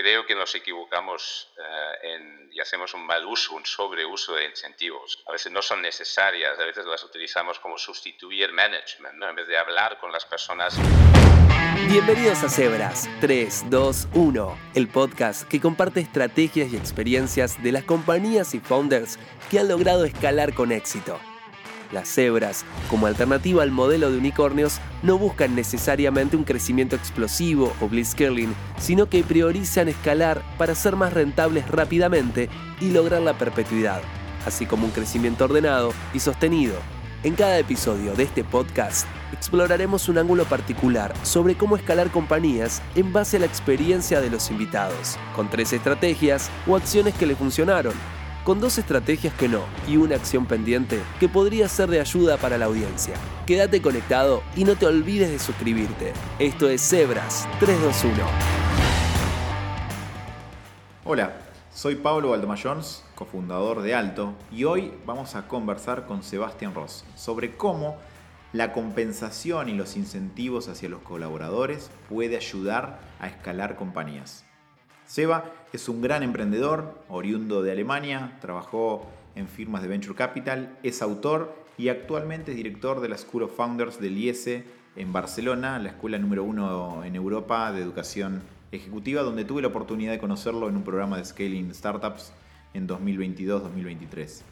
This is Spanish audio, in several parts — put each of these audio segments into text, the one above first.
creo que nos equivocamos eh, y hacemos un mal uso, un sobreuso de incentivos. A veces no son necesarias, a veces las utilizamos como sustituir management, en vez de hablar con las personas. Bienvenidos a Cebras 3, 2, 1, el podcast que comparte estrategias y experiencias de las compañías y founders que han logrado escalar con éxito. Las cebras, como alternativa al modelo de unicornios, no buscan necesariamente un crecimiento explosivo o blitzscaling, sino que priorizan escalar para ser más rentables rápidamente y lograr la perpetuidad, así como un crecimiento ordenado y sostenido. En cada episodio de este podcast exploraremos un ángulo particular sobre cómo escalar compañías en base a la experiencia de los invitados, con tres estrategias o acciones que le funcionaron con dos estrategias que no y una acción pendiente que podría ser de ayuda para la audiencia. Quédate conectado y no te olvides de suscribirte. Esto es Zebras 321. Hola, soy Pablo Valdomayons, cofundador de Alto, y hoy vamos a conversar con Sebastián Ross sobre cómo la compensación y los incentivos hacia los colaboradores puede ayudar a escalar compañías. Seba es un gran emprendedor, oriundo de Alemania, trabajó en firmas de Venture Capital, es autor y actualmente es director de la School of Founders del IESE en Barcelona, la escuela número uno en Europa de educación ejecutiva, donde tuve la oportunidad de conocerlo en un programa de Scaling Startups en 2022-2023.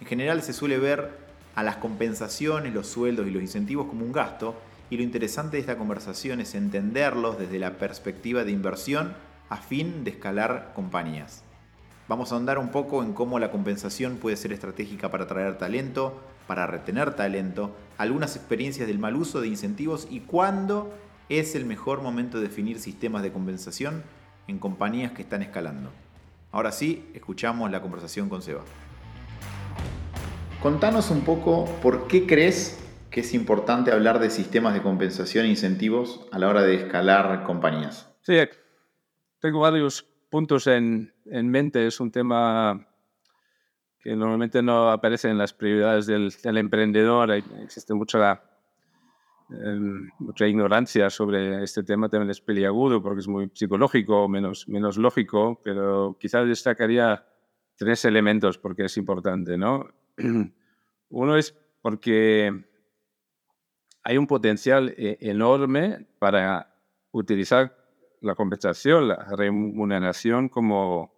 En general se suele ver a las compensaciones, los sueldos y los incentivos como un gasto, y lo interesante de esta conversación es entenderlos desde la perspectiva de inversión a fin de escalar compañías. Vamos a andar un poco en cómo la compensación puede ser estratégica para atraer talento, para retener talento, algunas experiencias del mal uso de incentivos y cuándo es el mejor momento de definir sistemas de compensación en compañías que están escalando. Ahora sí, escuchamos la conversación con Seba. Contanos un poco por qué crees que es importante hablar de sistemas de compensación e incentivos a la hora de escalar compañías. Sí, tengo varios puntos en, en, mente. Es un tema que normalmente no aparece en las prioridades del, del emprendedor. existe mucha, em, mucha ignorancia sobre este tema. También es peliagudo porque es muy psicológico, menos, menos lógico, pero quizás destacaría tres elementos porque es importante. ¿no? Uno es porque hay un potencial eh, enorme para utilizar la compensación, la remuneración como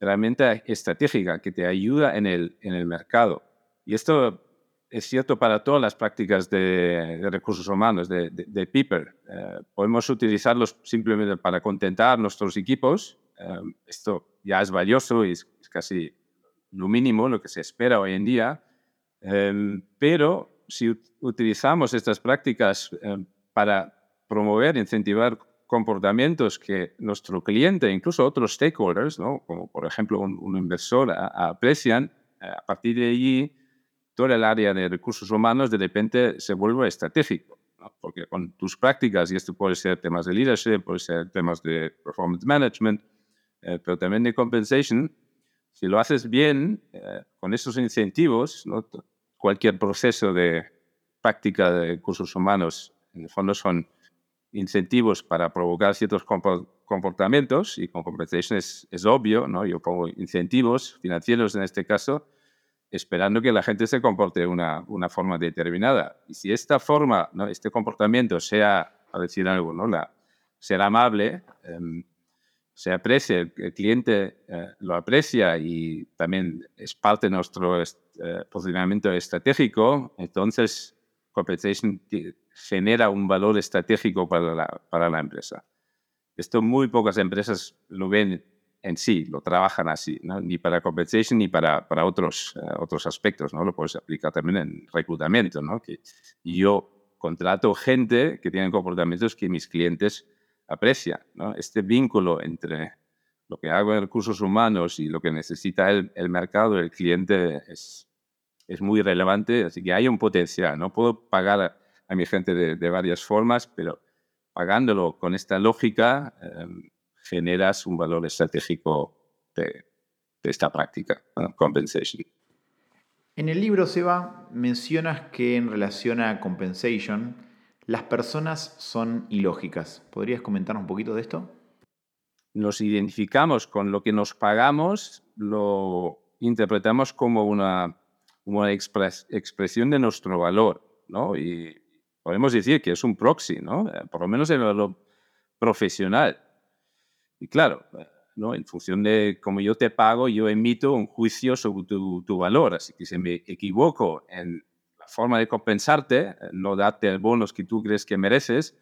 herramienta estratégica que te ayuda en el, en el mercado. Y esto es cierto para todas las prácticas de, recursos humanos, de, de, PIPER. Eh, podemos utilizarlos simplemente para contentar nuestros equipos. Eh, esto ya es valioso y es, casi lo mínimo, lo que se espera hoy en día. Eh, pero si utilizamos estas prácticas para promover, incentivar comportamientos que nuestro cliente, incluso otros stakeholders, ¿no? como por ejemplo un, inversor, aprecian, eh, a partir de allí toda el área de recursos humanos de repente se vuelve estratégico. Porque con tus prácticas, y esto puede ser temas de leadership, puede ser temas de performance management, eh, pero también de compensation, si lo haces bien, eh, con esos incentivos, ¿no? cualquier proceso de práctica de recursos humanos, en el fondo son incentivos para provocar ciertos comportamientos y con compensation es, obvio, ¿no? Yo pongo incentivos financieros en este caso, esperando que la gente se comporte de una, una forma determinada. Y si esta forma, ¿no? este comportamiento sea, a decir algo, ¿no? La, ser amable, em, se aprecia, el, cliente eh, lo aprecia y también es parte de nuestro eh, posicionamiento estratégico, entonces compensation genera un valor estratégico para la, para la empresa. Esto muy pocas empresas lo ven en sí, lo trabajan así, ni para compensation ni para, para otros, eh, otros aspectos. ¿no? Lo puedes aplicar también en reclutamiento. ¿no? Que yo contrato gente que tiene comportamientos que mis clientes aprecian. ¿no? Este vínculo entre lo que hago en recursos humanos y lo que necesita el, el mercado, el cliente, es, es muy relevante. Así que hay un potencial. No puedo pagar a mi gente de, varias formas, pero pagándolo con esta lógica em, generas un valor estratégico de, esta práctica, compensation. En el libro, Seba, mencionas que en relación a compensation, las personas son ilógicas. ¿Podrías comentar un poquito de esto? nos identificamos con lo que nos pagamos, lo interpretamos como una, una expresión de nuestro valor, ¿no? Y podemos decir que es un proxy, ¿no? Eh, por lo menos en lo profesional. Y claro, eh, ¿no? en función de cómo yo te pago, yo emito un juicio sobre tu, tu valor. Así que si me equivoco en la forma de compensarte, eh, no darte el bonos que tú crees que mereces,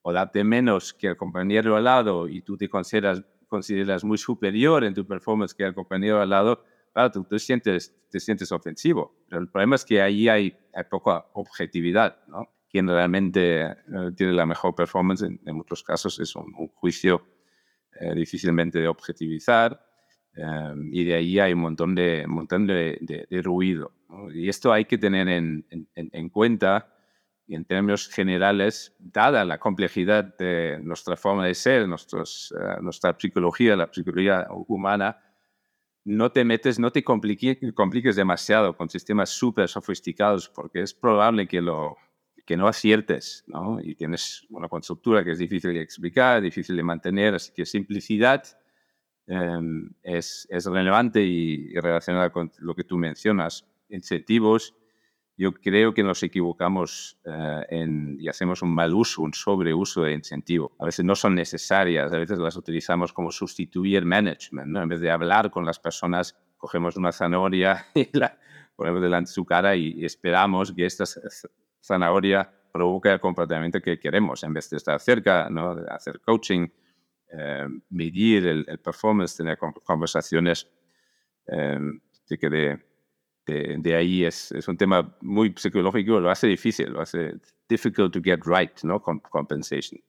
o darte menos que el compañero al lado y tú te consideras, consideras muy superior en tu performance que el compañero al lado, claro, tú te sientes, te sientes ofensivo. Pero el problema es que ahí hay, hay poca objetividad, ¿no? Quien realmente eh, tiene la mejor performance en, muchos casos es un, juicio eh, difícilmente de objetivizar eh, y de ahí hay un montón de, un montón de, de, ruido. Y esto hay que tener en, en, en cuenta y en términos generales, dada la complejidad de nuestra forma de ser, nuestros, eh, nuestra psicología, la psicología humana, no te metes, no te compliques, demasiado con sistemas súper sofisticados porque es probable que, lo, que no aciertes, ¿no? Y tienes una constructura que es difícil de explicar, difícil de mantener, así que simplicidad em, es, es relevante y, y relacionada con lo que tú mencionas, incentivos, yo creo que nos equivocamos eh, en, y hacemos un mal uso, un sobreuso de incentivo. A veces no son necesarias, a veces las utilizamos como sustituir management. ¿no? En vez de hablar con las personas, cogemos una zanahoria y la ponemos delante de su cara y, esperamos que esta zanahoria provoque el comportamiento que queremos, en vez de estar cerca, ¿no? hacer coaching, eh, medir el, performance, tener conversaciones eh, que de, ahí es, un tema muy psicológico, lo hace difícil, lo hace difficult to get right, ¿no? Compensation.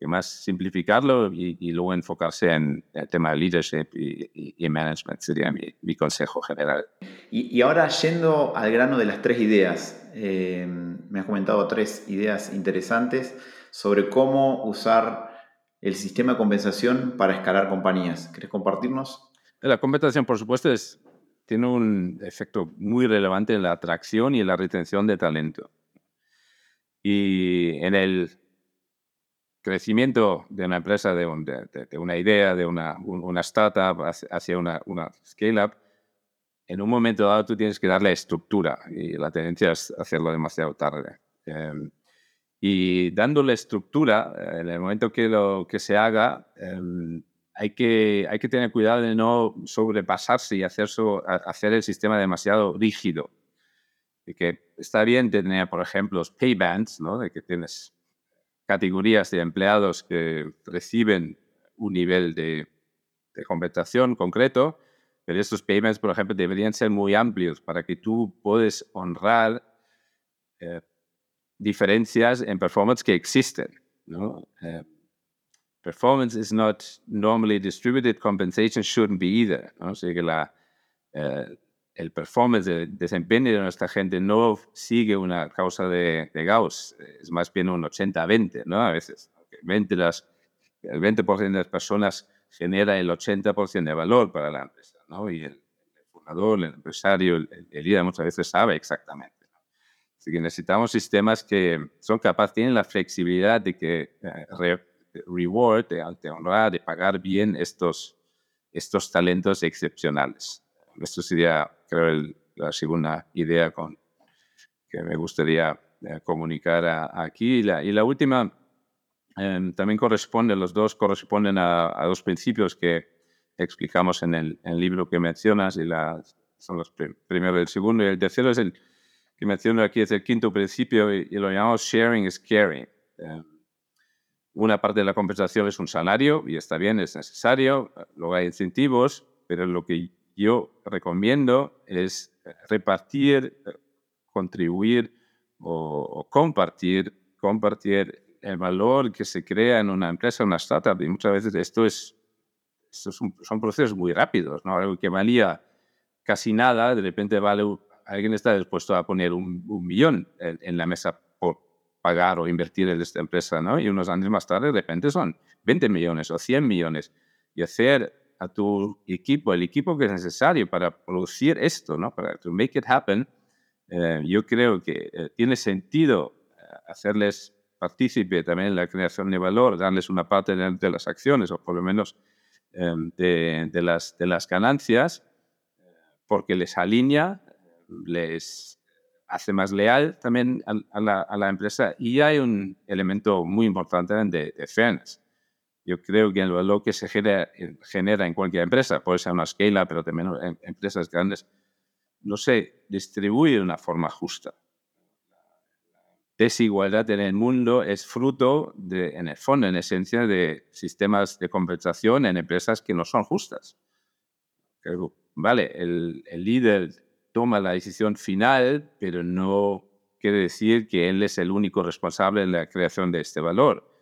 Y más simplificarlo y, luego enfocarse en el tema de leadership y, y, management sería mi, mi consejo general. Y, ahora yendo al grano de las tres ideas, eh, me has comentado tres ideas interesantes sobre cómo usar el sistema de compensación para escalar compañías. ¿Quieres compartirnos? La compensación, por supuesto, es tiene un efecto muy relevante en la atracción y en la retención de talento. Y en el crecimiento de una empresa, de, una idea, de una, una startup hacia una, una scale-up, en un momento dado tú tienes que darle estructura y la tendencia es hacerlo demasiado tarde. Em, y dándole estructura, eh, en el momento que lo que se haga, em, hay que, hay que tener cuidado de no sobrepasarse y hacer, hacer el sistema demasiado rígido. Y que está bien tener, por ejemplo, los pay bands, ¿no? de que tienes categorías de empleados que reciben un nivel de, de compensación concreto, pero estos payments, por ejemplo, deberían ser muy amplios para que tú puedas honrar eh, diferencias en performance que existen. Eh, performance is not normally distributed, compensation shouldn't be either. ¿no? La, eh, el performance, el desempeño de nuestra gente no sigue una causa de, de Gauss, es más bien un 80-20, ¿no? A veces. 20 las, el 20% de las personas genera el 80% de valor para la empresa, ¿no? Y el, fundador, el empresario, el, líder muchas veces sabe exactamente. Así que necesitamos sistemas que son capaces, tienen la flexibilidad de que eh, reward, de, honrar, de pagar bien estos, estos talentos excepcionales. Esto sería, creo, la segunda idea con, que me gustaría eh, comunicar aquí. Y la, y la última em, también corresponde, los dos corresponden a, dos principios que explicamos en el, libro que mencionas, y la, son los primero y el segundo, y el tercero es el que menciono aquí, es el quinto principio, y, lo llamamos sharing is caring. Em, una parte de la compensación es un salario y está bien, es necesario, luego hay incentivos, pero lo que yo recomiendo es eh, repartir, eh, contribuir o, compartir, compartir el valor que se crea en una empresa, una startup. Y muchas veces esto es, son procesos muy rápidos, ¿no? Algo que valía casi nada, de repente vale, alguien está dispuesto a poner un, millón en, la mesa pagar o invertir en esta empresa, ¿no? Y unos años más tarde, de repente son 20 millones o 100 millones. Y hacer a tu equipo, el equipo que es necesario para producir esto, ¿no? Para to make it happen, eh, yo creo que eh, tiene sentido eh, hacerles partícipe también en la creación de valor, darles una parte de, las acciones o por lo menos em, de, las, de las ganancias porque les alinea, les hace más leal también a, la, empresa y hay un elemento muy importante de, de fairness. Yo creo que el valor que se genera, genera en cualquier empresa, puede ser una scale, pero también en empresas grandes, no se distribuye de una forma justa. Desigualdad en el mundo es fruto, de, en el fondo, en esencia, de sistemas de compensación en empresas que no son justas. Vale, el, el líder toma la decisión final, pero no quiere decir que él es el único responsable en la creación de este valor.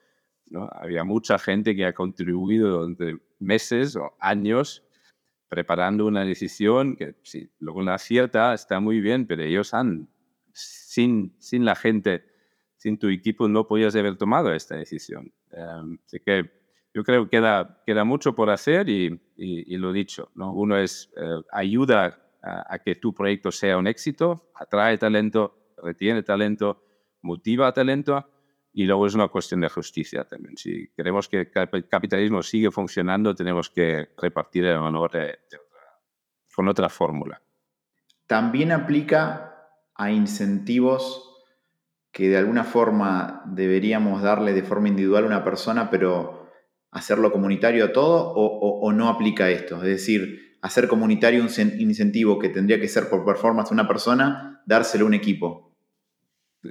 ¿No? Había mucha gente que ha contribuido durante meses o años preparando una decisión que si luego la acierta está muy bien, pero ellos han, sin, sin la gente, sin tu equipo, no podías haber tomado esta decisión. Em, así que yo creo que queda, queda mucho por hacer y, y, lo dicho, ¿no? uno es eh, ayuda a, que tu proyecto sea un éxito, atrae talento, retiene talento, motiva talento y luego es una cuestión de justicia también. Si queremos que el capitalismo siga funcionando, tenemos que repartir el valor con otra fórmula. También aplica a incentivos que de alguna forma deberíamos darle de forma individual a una persona, pero hacerlo comunitario a todo, o, o no aplica esto. Es decir, hacer comunitario un incentivo que tendría que ser por performance de una persona, dárselo a un equipo.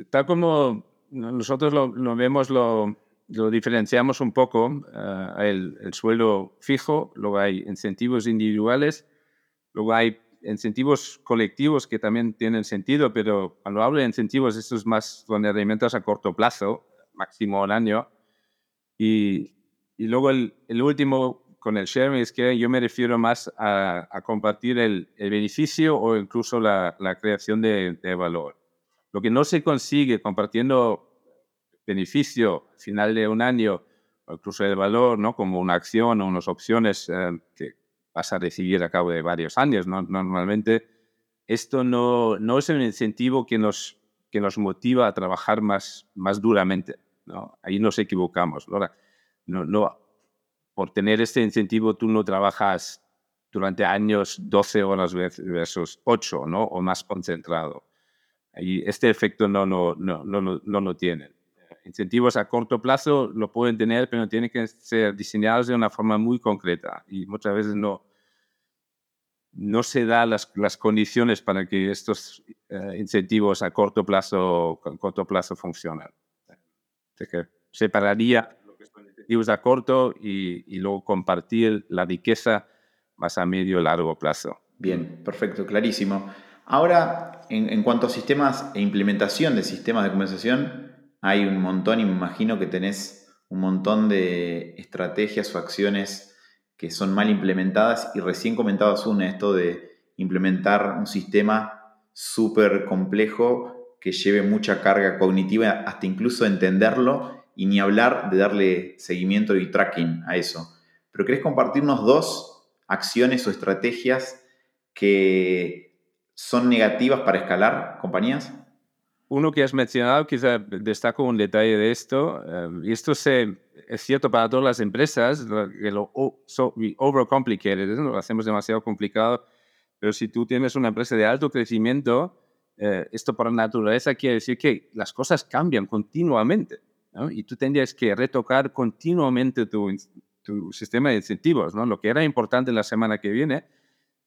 Tal como nosotros lo, vemos, lo, diferenciamos un poco, eh, el, el, suelo fijo, luego hay incentivos individuales, luego hay incentivos colectivos que también tienen sentido, pero cuando hablo de incentivos, estos más son herramientas a corto plazo, máximo un año, y, y luego el, el último con el sharing es que yo me refiero más a, compartir el, beneficio o incluso la, creación de, valor. Lo que no se consigue compartiendo beneficio al final de un año o incluso el valor, ¿no? como una acción o unas opciones eh, que vas a recibir a cabo de varios años. ¿no? Normalmente esto no, no es un incentivo que nos, que nos motiva a trabajar más, más duramente. ¿no? Ahí nos equivocamos. Ahora, no, no, por tener este incentivo tú no trabajas durante años 12 horas versus 8, ¿no? O más concentrado. Y este efecto no, no, no, no, no lo tienen. Incentivos a corto plazo lo pueden tener, pero tienen que ser diseñados de una forma muy concreta y muchas veces no, no se dan las, las condiciones para que estos eh, incentivos a corto plazo, a corto plazo funcionen. Así que separaría a corto y, luego compartir la riqueza más a medio y largo plazo. Bien, perfecto, clarísimo. Ahora, en, cuanto a sistemas e implementación de sistemas de compensación, hay un montón y me imagino que tenés un montón de estrategias o acciones que son mal implementadas y recién comentabas una, esto de implementar un sistema súper complejo que lleve mucha carga cognitiva hasta incluso entenderlo y ni hablar de darle seguimiento y tracking a eso. Pero ¿querés compartirnos dos acciones o estrategias que son negativas para escalar compañías? Uno que has mencionado, quizá destaco un detalle de esto, eh, y esto se, es cierto para todas las empresas, que lo so, overcomplicated, lo hacemos demasiado complicado, pero si tú tienes una empresa de alto crecimiento, eh, esto por naturaleza quiere decir que las cosas cambian continuamente. Y tú tendrías que retocar continuamente tu, tu, sistema de incentivos, ¿no? Lo que era importante la semana que viene,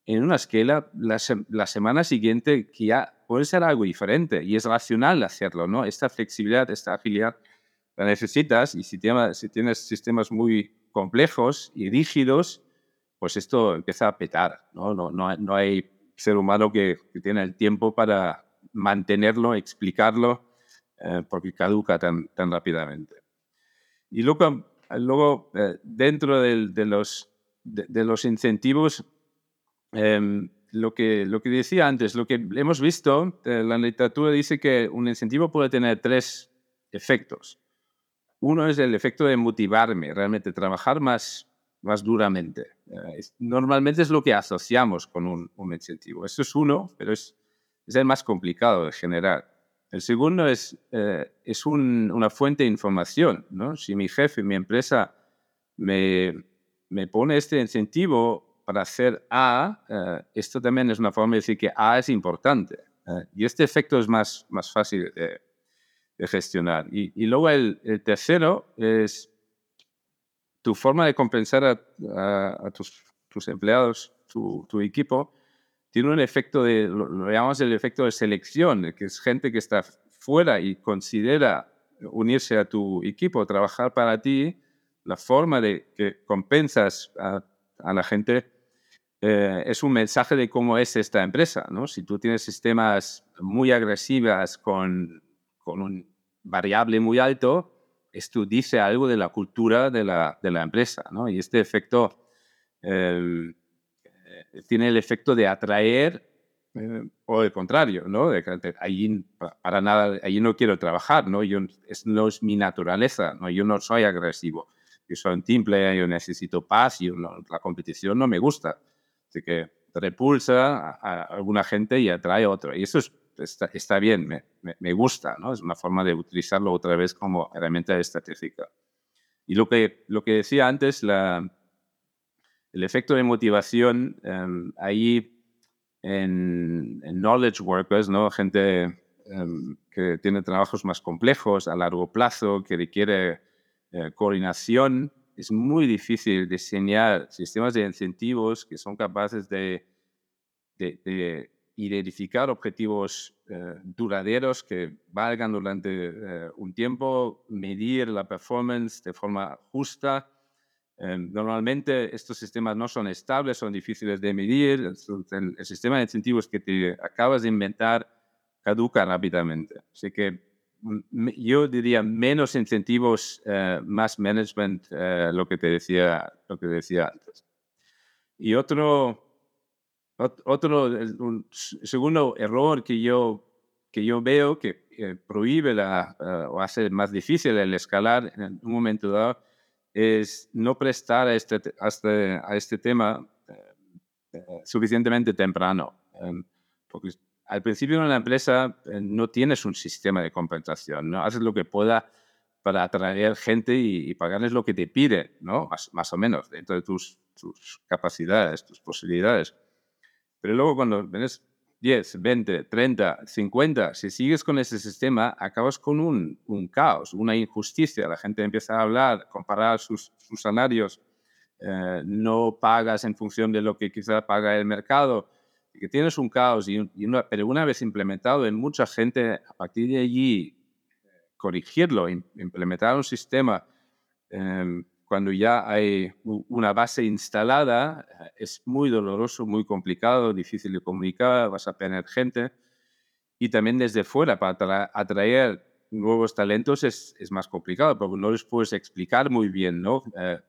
en una escala, la, la, semana siguiente que ya puede ser algo diferente y es racional hacerlo, ¿no? Esta flexibilidad, esta agilidad la necesitas y si, tienes, si tienes sistemas muy complejos y rígidos, pues esto empieza a petar, ¿no? No, no, no hay ser humano que, que tiene el tiempo para mantenerlo, explicarlo eh, porque caduca tan, tan rápidamente. Y luego, luego eh, dentro de, los, de, los incentivos, em, lo, que, lo que decía antes, lo que hemos visto, eh, la literatura dice que un incentivo puede tener tres efectos. Uno es el efecto de motivarme, realmente trabajar más, más duramente. normalmente es lo que asociamos con un, un incentivo. Eso es uno, pero es, es el más complicado de generar. El segundo es, eh, es una fuente de información. ¿no? Si mi jefe, mi empresa me, me pone este incentivo para hacer A, eh, esto también es una forma de decir que A es importante. Eh, y este efecto es más, más fácil de, gestionar. Y, luego el, tercero es tu forma de compensar a, tus, empleados, tu, tu, equipo, tiene un efecto de, lo, llamamos el efecto de selección, que es gente que está fuera y considera unirse a tu equipo, trabajar para ti, la forma de que compensas a, la gente eh, es un mensaje de cómo es esta empresa. ¿no? Si tú tienes sistemas muy agresivas con, con un variable muy alto, esto dice algo de la cultura de la, de la empresa. ¿no? Y este efecto eh, tiene el efecto de atraer eh, o el contrario, ¿no? De, allí, para nada, allí no quiero trabajar, ¿no? Yo, es, no es mi naturaleza, ¿no? Yo no soy agresivo, yo soy un team player, yo necesito paz y la competición no me gusta. Así que repulsa a, alguna gente y atrae a otro. Y eso está, está, bien, me, me, gusta, ¿no? Es una forma de utilizarlo otra vez como herramienta estratégica. Y lo que, lo que decía antes, la, el efecto de motivación, em, ahí en, knowledge workers, ¿no? gente em, que tiene trabajos más complejos a largo plazo, que requiere eh, coordinación. Es muy difícil diseñar sistemas de incentivos que son capaces de, de, identificar objetivos eh, duraderos que valgan durante eh, un tiempo, medir la performance de forma justa Em, normalmente estos sistemas no son estables, son difíciles de medir. El, sistema de incentivos que te acabas de inventar caduca rápidamente. Así que yo diría menos incentivos, eh, más management, eh, lo, que te decía, lo que decía antes. Y otro, otro un segundo error que yo, que yo veo que prohíbe la, eh, o hace más difícil el escalar en un momento dado es no prestar a este, a este, a este tema eh, eh, suficientemente temprano. Em, porque al principio en una empresa eh, no tienes un sistema de compensación, ¿no? haces lo que pueda para atraer gente y, pagarles lo que te pide, ¿no? más, más o menos, dentro de tus, tus capacidades, tus posibilidades. Pero luego cuando ves 10, 20, 30, 50, si sigues con ese sistema, acabas con un, un caos, una injusticia. La gente empieza a hablar, comparar sus, sus salarios, eh, no pagas en función de lo que quizá paga el mercado, y que tienes un caos. Y, una, pero una vez implementado en mucha gente, a partir de allí, corregirlo, implementar un sistema eh, cuando ya hay una base instalada, eh, es muy doloroso, muy complicado, difícil de comunicar, vas a tener gente. Y también desde fuera, para atraer nuevos talentos es, es, más complicado, porque no les puedes explicar muy bien ¿no? Eh,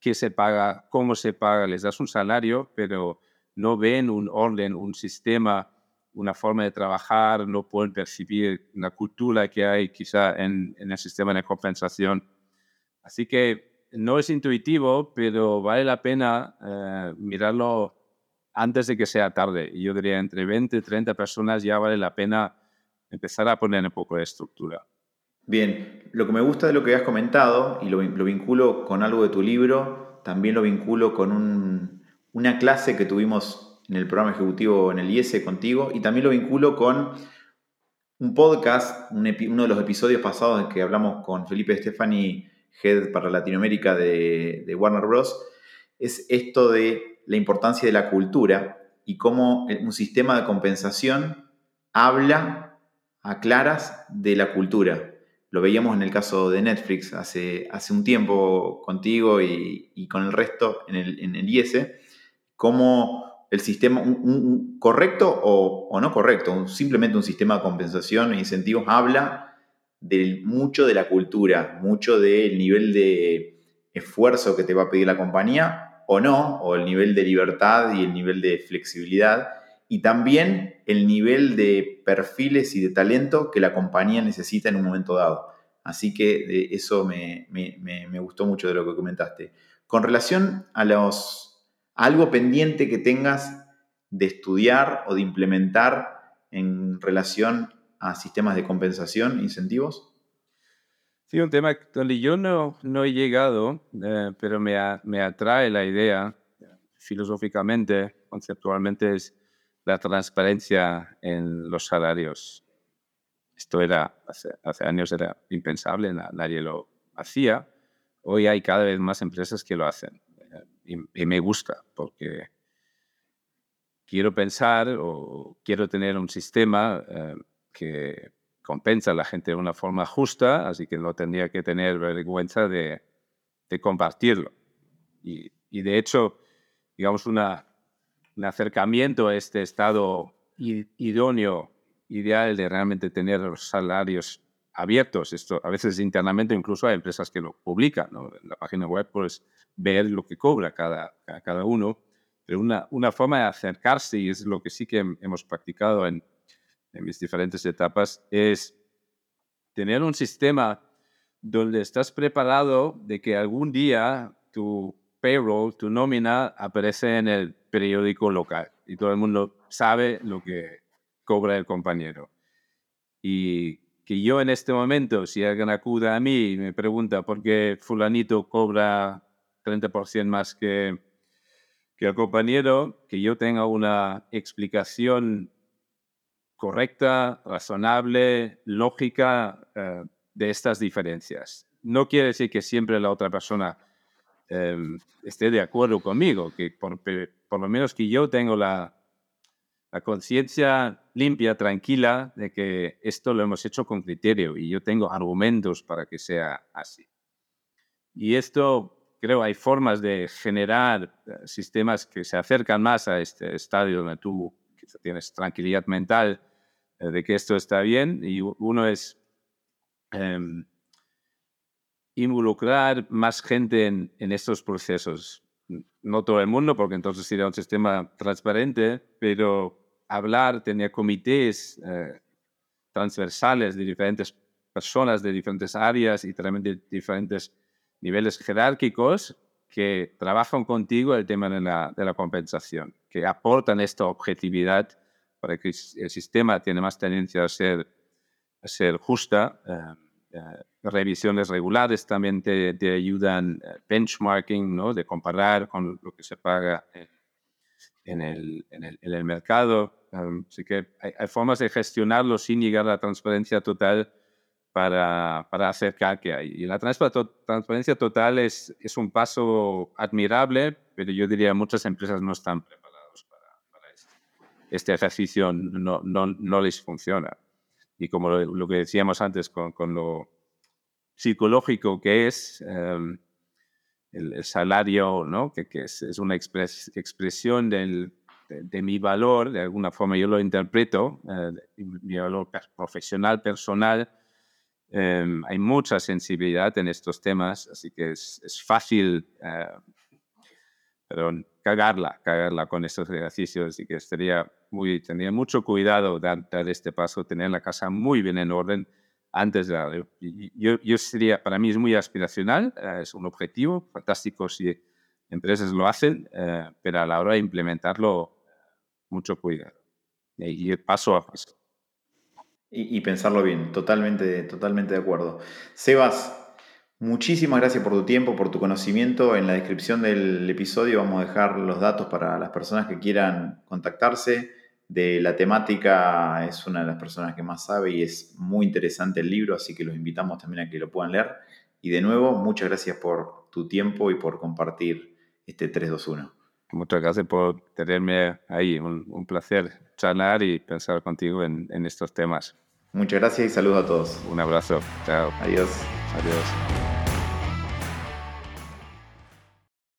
qué se paga, cómo se paga, les das un salario, pero no ven un orden, un sistema, una forma de trabajar, no pueden percibir la cultura que hay quizá en, el sistema de compensación. Así que no es intuitivo, pero vale la pena eh, mirarlo antes de que sea tarde. Yo diría, entre 20 y 30 personas ya vale la pena empezar a poner un poco de estructura. Bien, lo que me gusta de lo que has comentado, y lo, vinculo con algo de tu libro, también lo vinculo con una clase que tuvimos en el programa ejecutivo en el IES contigo, y también lo vinculo con un podcast, uno de los episodios pasados en que hablamos con Felipe Stefani Head para Latinoamérica de, Warner Bros., es esto de la importancia de la cultura y cómo un sistema de compensación habla a claras de la cultura. Lo veíamos en el caso de Netflix hace, hace un tiempo contigo y, con el resto en el, en cómo el sistema, un, correcto o, no correcto, simplemente un sistema de compensación e incentivos habla mucho de la cultura, mucho del nivel de esfuerzo que te va a pedir la compañía o no, o el nivel de libertad y el nivel de flexibilidad, y también el nivel de perfiles y de talento que la compañía necesita en un momento dado. Así que eso me, gustó mucho de lo que comentaste. Con relación a, los, algo pendiente que tengas de estudiar o de implementar en relación a sistemas de compensación, incentivos? Sí, un tema donde yo no, no he llegado, eh, pero me, me atrae la idea filosóficamente, conceptualmente, es la transparencia en los salarios. Esto era, hace, hace años era impensable, nadie lo hacía. Hoy hay cada vez más empresas que lo hacen y, me gusta porque quiero pensar o quiero tener un sistema eh, que compensa a la gente de una forma justa, así que no tendría que tener vergüenza de, compartirlo. Y, y, de hecho, digamos, una, un acercamiento a este estado idóneo, ideal de realmente tener los salarios abiertos. Esto a veces internamente incluso hay empresas que lo publican. ¿no? En la página web puedes ver lo que cobra cada, cada uno. Pero una, una forma de acercarse, y es lo que sí que hemos practicado en, en mis diferentes etapas, es tener un sistema donde estás preparado de que algún día tu payroll, tu nómina, aparece en el periódico local y todo el mundo sabe lo que cobra el compañero. Y que yo en este momento, si alguien acude a mí y me pregunta por qué fulanito cobra 30% más que, que el compañero, que yo tenga una explicación correcta, razonable, lógica eh, de estas diferencias. No quiere decir que siempre la otra persona eh, esté de acuerdo conmigo, que por, por, lo menos que yo tengo la, la conciencia limpia, tranquila, de que esto lo hemos hecho con criterio y yo tengo argumentos para que sea así. Y esto creo hay formas de generar eh, sistemas que se acercan más a este estadio donde tú tienes tranquilidad mental eh, de que esto está bien y uno es em, involucrar más gente en, estos procesos. No todo el mundo, porque entonces sería un sistema transparente, pero hablar, tener comités eh, transversales de diferentes personas, de diferentes áreas y también de diferentes niveles jerárquicos que trabajan contigo el tema de la, de la compensación, que aportan esta objetividad para que el sistema tiene más tendencia a ser, a ser justa. Eh, eh, revisiones regulares también te, te ayudan, benchmarking, ¿no? de comparar con lo que se paga en, el, en, el, en el, mercado. Así que hay, hay, formas de gestionarlo sin llegar a la transparencia total para, para acercar que hay. Y la transparencia total es, es un paso admirable, pero yo diría muchas empresas no están preparadas para, para esto. Este ejercicio no, no, no, les funciona. Y como lo, que decíamos antes con, con, lo psicológico que es um, el, el, salario, ¿no? que, que es, es, una expres, expresión del, de, mi valor, de alguna forma yo lo interpreto, uh, mi valor profesional, personal, Um, hay mucha sensibilidad en estos temas, así que es, es fácil, uh, perdón, cagarla, cagarla con estos ejercicios, así que estaría muy, tendría mucho cuidado dar, dar, este paso, tener la casa muy bien en orden antes de yo, yo sería, para mí es muy aspiracional, uh, es un objetivo fantástico si empresas lo hacen, pero a la hora de implementarlo, mucho cuidado. Y, y paso a paso. Y, y, pensarlo bien, totalmente, totalmente de acuerdo. Sebas, muchísimas gracias por tu tiempo, por tu conocimiento. En la descripción del episodio vamos a dejar los datos para las personas que quieran contactarse. De la temática es una de las personas que más sabe y es muy interesante el libro, así que los invitamos también a que lo puedan leer. Y de nuevo, muchas gracias por tu tiempo y por compartir este 321. Muchas gracias por tenerme ahí. Un, un placer charlar y pensar contigo en, en estos temas. Muchas gracias y saludos a todos. Un abrazo. Chao. Adiós. Adiós.